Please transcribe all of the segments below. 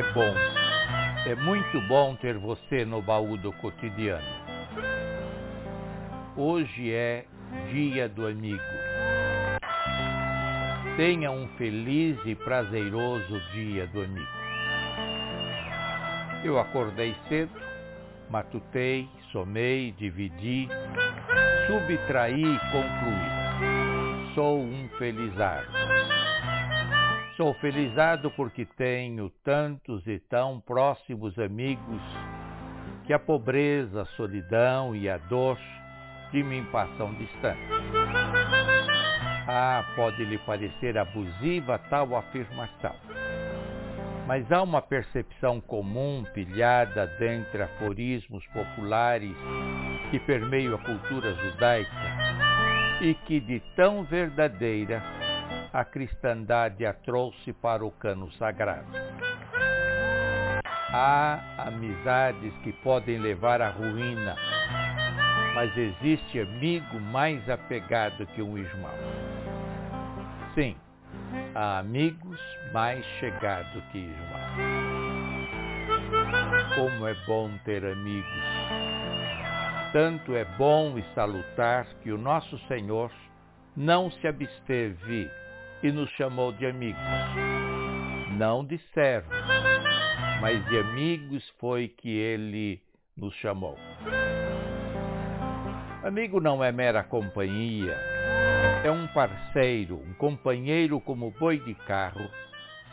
é bom. É muito bom ter você no baú do cotidiano. Hoje é Dia do Amigo. Tenha um feliz e prazeroso Dia do Amigo. Eu acordei cedo, matutei, somei, dividi, subtraí e concluí. Sou um felizardo. Sou felizado porque tenho tantos e tão próximos amigos que a pobreza, a solidão e a dor de mim passam distante. Ah, pode lhe parecer abusiva tal afirmação, mas há uma percepção comum pilhada dentre aforismos populares que permeiam a cultura judaica e que de tão verdadeira a cristandade a trouxe para o cano sagrado. Há amizades que podem levar à ruína, mas existe amigo mais apegado que um irmão. Sim, há amigos mais chegados que irmãos. Como é bom ter amigos. Tanto é bom e salutar que o nosso Senhor não se absteve e nos chamou de amigos. Não de servos, mas de amigos foi que ele nos chamou. Amigo não é mera companhia, é um parceiro, um companheiro como boi de carro,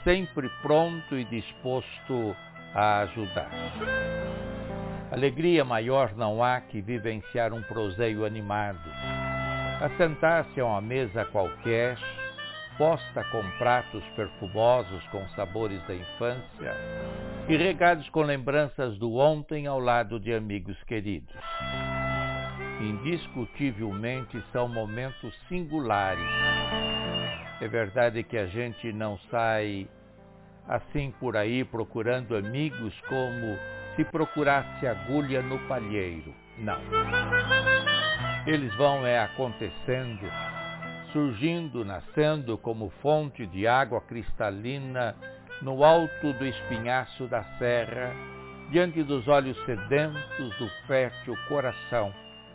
sempre pronto e disposto a ajudar. Alegria maior não há que vivenciar um proseio animado, assentar-se a uma mesa qualquer, posta com pratos perfumosos com sabores da infância e regados com lembranças do ontem ao lado de amigos queridos. Indiscutivelmente são momentos singulares. É verdade que a gente não sai assim por aí procurando amigos como se procurasse agulha no palheiro. Não. Eles vão é acontecendo surgindo, nascendo como fonte de água cristalina no alto do espinhaço da serra, diante dos olhos sedentos do fértil coração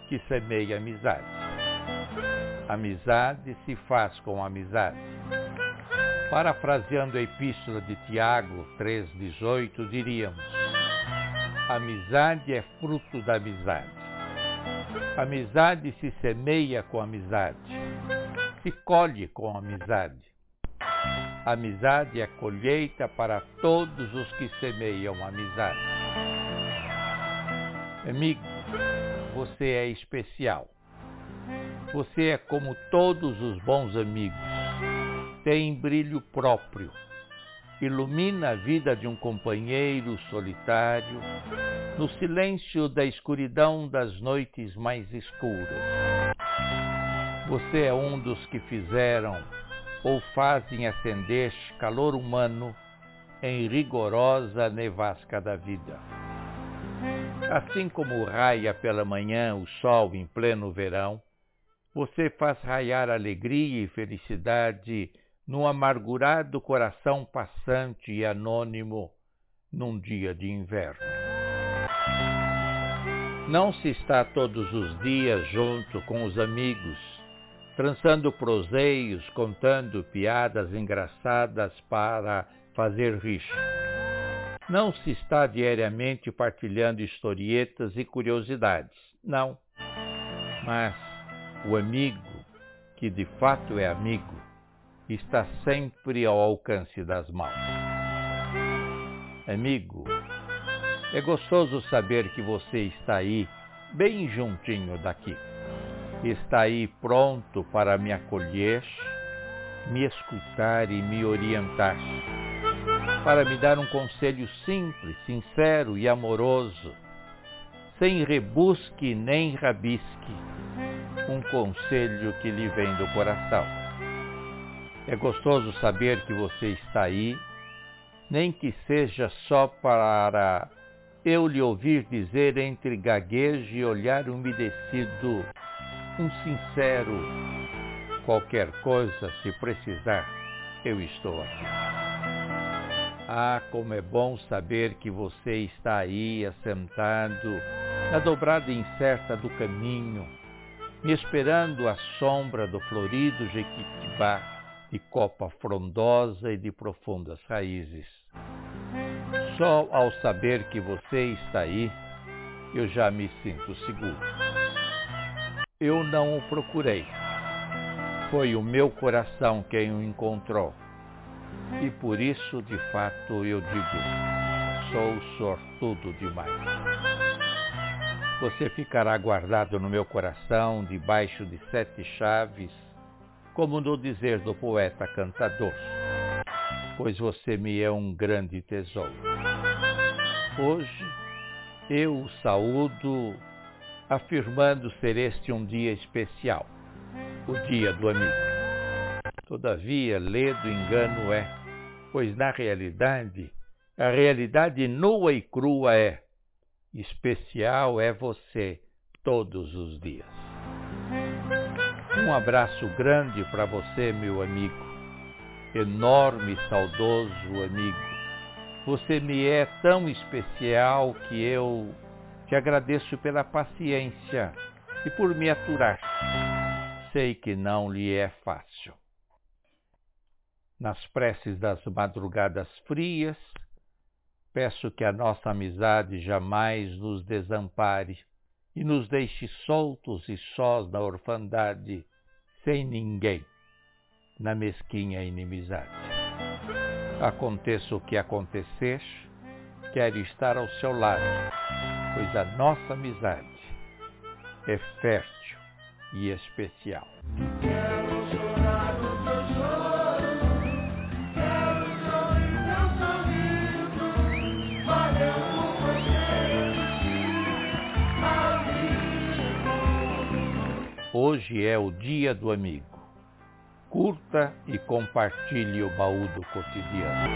que semeia amizade. Amizade se faz com amizade. Parafraseando a epístola de Tiago 3,18, diríamos: Amizade é fruto da amizade. Amizade se semeia com amizade se colhe com amizade. Amizade é colheita para todos os que semeiam amizade. Amigo, você é especial. Você é como todos os bons amigos. Tem brilho próprio. Ilumina a vida de um companheiro solitário no silêncio da escuridão das noites mais escuras você é um dos que fizeram ou fazem acender calor humano em rigorosa nevasca da vida. Assim como raia pela manhã o sol em pleno verão, você faz raiar alegria e felicidade no amargurado coração passante e anônimo num dia de inverno. Não se está todos os dias junto com os amigos, trançando proseios, contando piadas engraçadas para fazer rixa. Não se está diariamente partilhando historietas e curiosidades, não. Mas o amigo, que de fato é amigo, está sempre ao alcance das mãos. Amigo, é gostoso saber que você está aí, bem juntinho daqui está aí pronto para me acolher, me escutar e me orientar, para me dar um conselho simples, sincero e amoroso, sem rebusque nem rabisque, um conselho que lhe vem do coração. É gostoso saber que você está aí, nem que seja só para eu lhe ouvir dizer entre gaguejo e olhar umedecido um sincero qualquer coisa, se precisar, eu estou aqui. Ah, como é bom saber que você está aí assentado na dobrada incerta do caminho, me esperando à sombra do florido Jequitibá, de copa frondosa e de profundas raízes. Só ao saber que você está aí, eu já me sinto seguro. Eu não o procurei. Foi o meu coração quem o encontrou. E por isso, de fato, eu digo, sou sortudo demais. Você ficará guardado no meu coração, debaixo de sete chaves, como no dizer do poeta cantador, pois você me é um grande tesouro. Hoje eu o saúdo afirmando ser este um dia especial, o dia do amigo. Todavia, ledo engano é, pois na realidade, a realidade nua e crua é, especial é você todos os dias. Um abraço grande para você, meu amigo, enorme e saudoso amigo. Você me é tão especial que eu te agradeço pela paciência e por me aturar. Sei que não lhe é fácil. Nas preces das madrugadas frias, peço que a nossa amizade jamais nos desampare e nos deixe soltos e sós na orfandade, sem ninguém, na mesquinha inimizade. Aconteça o que acontecer, quero estar ao seu lado, pois a nossa amizade é fértil e especial. Hoje é o dia do amigo. Curta e compartilhe o baú do cotidiano.